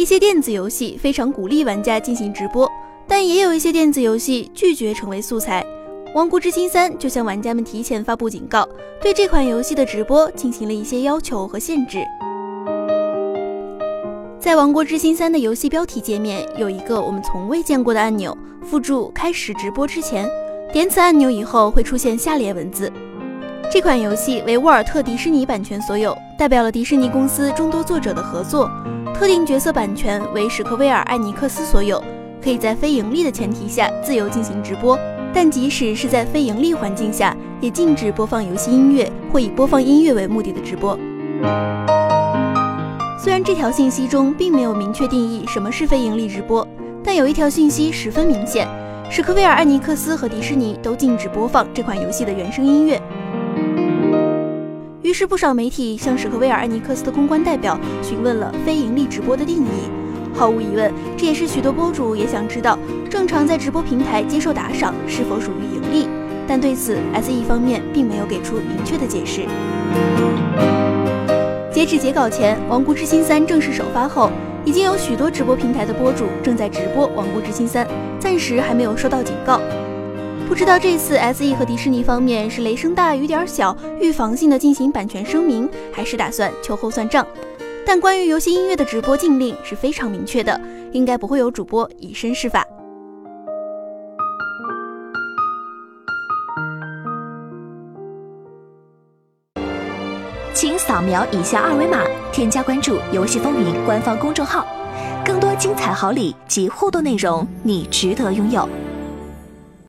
一些电子游戏非常鼓励玩家进行直播，但也有一些电子游戏拒绝成为素材。《王国之心三》就向玩家们提前发布警告，对这款游戏的直播进行了一些要求和限制。在《王国之心三》的游戏标题界面有一个我们从未见过的按钮，附注“开始直播之前”，点此按钮以后会出现下列文字：这款游戏为沃尔特迪士尼版权所有，代表了迪士尼公司众多作者的合作，特定角色版权为史克威尔艾尼克斯所有，可以在非盈利的前提下自由进行直播。但即使是在非盈利环境下，也禁止播放游戏音乐或以播放音乐为目的的直播。虽然这条信息中并没有明确定义什么是非盈利直播，但有一条信息十分明显：史克威尔艾尼克斯和迪士尼都禁止播放这款游戏的原声音乐。于是，不少媒体向史克威尔艾尼克斯的公关代表询问了非盈利直播的定义。毫无疑问，这也是许多博主也想知道，正常在直播平台接受打赏是否属于盈利。但对此，SE 方面并没有给出明确的解释。截止截稿前，《王国之心三》正式首发后，已经有许多直播平台的博主正在直播《王国之心三》，暂时还没有收到警告。不知道这次 SE 和迪士尼方面是雷声大雨点小，预防性的进行版权声明，还是打算秋后算账？但关于游戏音乐的直播禁令是非常明确的，应该不会有主播以身试法。请扫描以下二维码，添加关注“游戏风云”官方公众号，更多精彩好礼及互动内容，你值得拥有。